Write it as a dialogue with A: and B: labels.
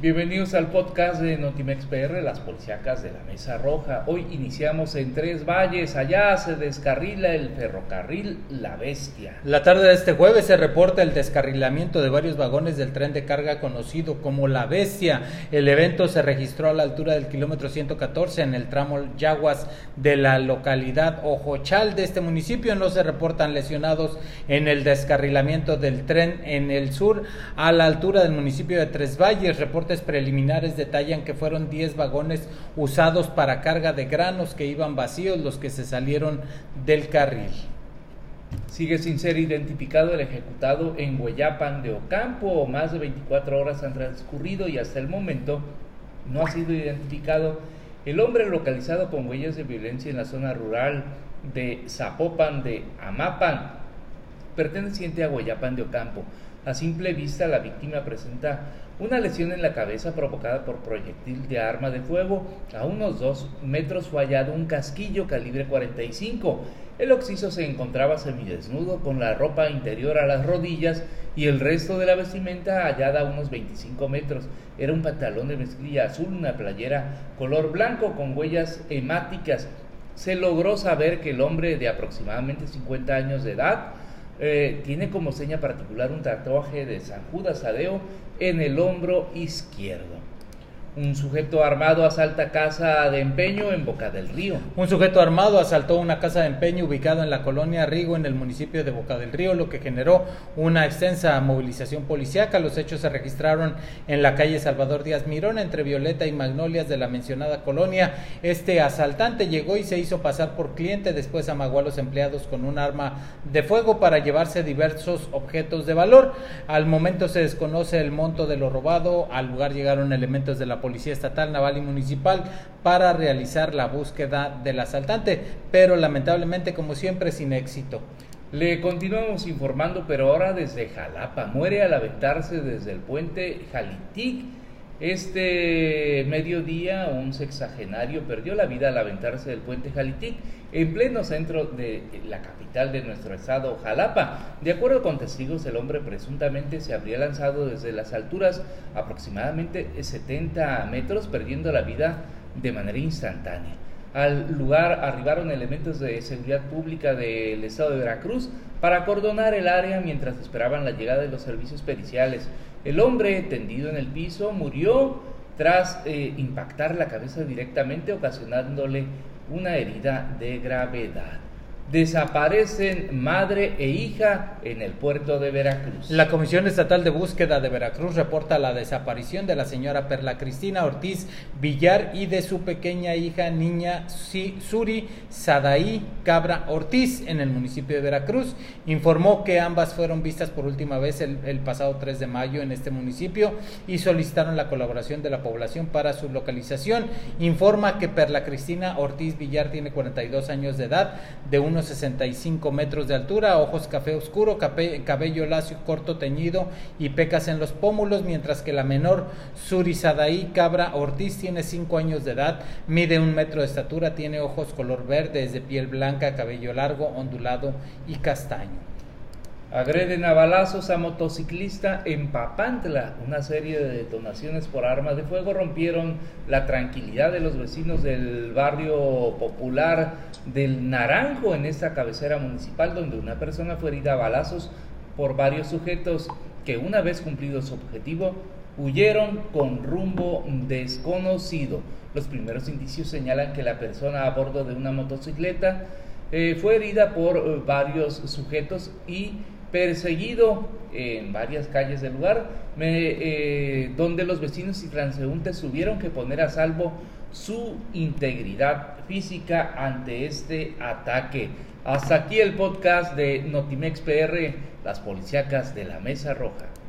A: Bienvenidos al podcast de Notimex PR, las policíacas de la Mesa Roja. Hoy iniciamos en Tres Valles, allá se descarrila el ferrocarril La Bestia.
B: La tarde de este jueves se reporta el descarrilamiento de varios vagones del tren de carga conocido como La Bestia. El evento se registró a la altura del kilómetro 114 en el tramo Yaguas de la localidad Ojochal de este municipio. No se reportan lesionados en el descarrilamiento del tren en el sur a la altura del municipio de Tres Valles. Reporta preliminares detallan que fueron 10 vagones usados para carga de granos que iban vacíos los que se salieron del carril.
A: Sigue sin ser identificado el ejecutado en Hueyapan de Ocampo. Más de 24 horas han transcurrido y hasta el momento no ha sido identificado el hombre localizado con huellas de violencia en la zona rural de Zapopan de Amapan, perteneciente a Hueyapan de Ocampo. A simple vista, la víctima presenta una lesión en la cabeza provocada por proyectil de arma de fuego. A unos dos metros fue hallado un casquillo calibre 45. El occiso se encontraba semidesnudo con la ropa interior a las rodillas y el resto de la vestimenta hallada a unos 25 metros. Era un pantalón de mezclilla azul, una playera color blanco con huellas hemáticas. Se logró saber que el hombre de aproximadamente 50 años de edad eh, tiene como seña particular un tatuaje de San Judas Tadeo en el hombro izquierdo. Un sujeto armado asalta casa de empeño en Boca del Río.
B: Un sujeto armado asaltó una casa de empeño ubicada en la colonia Rigo, en el municipio de Boca del Río, lo que generó una extensa movilización policiaca. Los hechos se registraron en la calle Salvador Díaz Mirón, entre Violeta y Magnolias de la mencionada colonia. Este asaltante llegó y se hizo pasar por cliente, después amagó a los empleados con un arma de fuego para llevarse diversos objetos de valor. Al momento se desconoce el monto de lo robado. Al lugar llegaron elementos de la Policía Estatal, Naval y Municipal para realizar la búsqueda del asaltante, pero lamentablemente, como siempre, sin éxito.
A: Le continuamos informando, pero ahora desde Jalapa. Muere al aventarse desde el puente Jalitic este mediodía, un sexagenario perdió la vida al aventarse del puente Jalitic en pleno centro de la capital de nuestro estado, Jalapa. De acuerdo con testigos, el hombre presuntamente se habría lanzado desde las alturas aproximadamente 70 metros, perdiendo la vida de manera instantánea. Al lugar arribaron elementos de seguridad pública del estado de Veracruz para acordonar el área mientras esperaban la llegada de los servicios periciales. El hombre, tendido en el piso, murió tras eh, impactar la cabeza directamente, ocasionándole una herida de gravedad desaparecen madre e hija en el puerto de Veracruz.
B: La Comisión Estatal de Búsqueda de Veracruz reporta la desaparición de la señora Perla Cristina Ortiz Villar y de su pequeña hija niña Suri Sadaí Cabra Ortiz en el municipio de Veracruz. Informó que ambas fueron vistas por última vez el, pasado 3 de mayo en este municipio y solicitaron la colaboración de la población para su localización. Informa que Perla Cristina Ortiz Villar tiene 42 años de edad, de unos 65 metros de altura, ojos café oscuro, cabello lacio corto teñido y pecas en los pómulos, mientras que la menor Surizadaí Cabra Ortiz tiene 5 años de edad, mide un metro de estatura, tiene ojos color verde, es de piel blanca, cabello largo, ondulado y castaño.
A: Agreden a balazos a motociclista en Papantla. Una serie de detonaciones por armas de fuego rompieron la tranquilidad de los vecinos del barrio popular del Naranjo en esta cabecera municipal donde una persona fue herida a balazos por varios sujetos que una vez cumplido su objetivo huyeron con rumbo desconocido. Los primeros indicios señalan que la persona a bordo de una motocicleta eh, fue herida por eh, varios sujetos y perseguido en varias calles del lugar, eh, donde los vecinos y transeúntes tuvieron que poner a salvo su integridad física ante este ataque. Hasta aquí el podcast de Notimex PR, las policíacas de la Mesa Roja.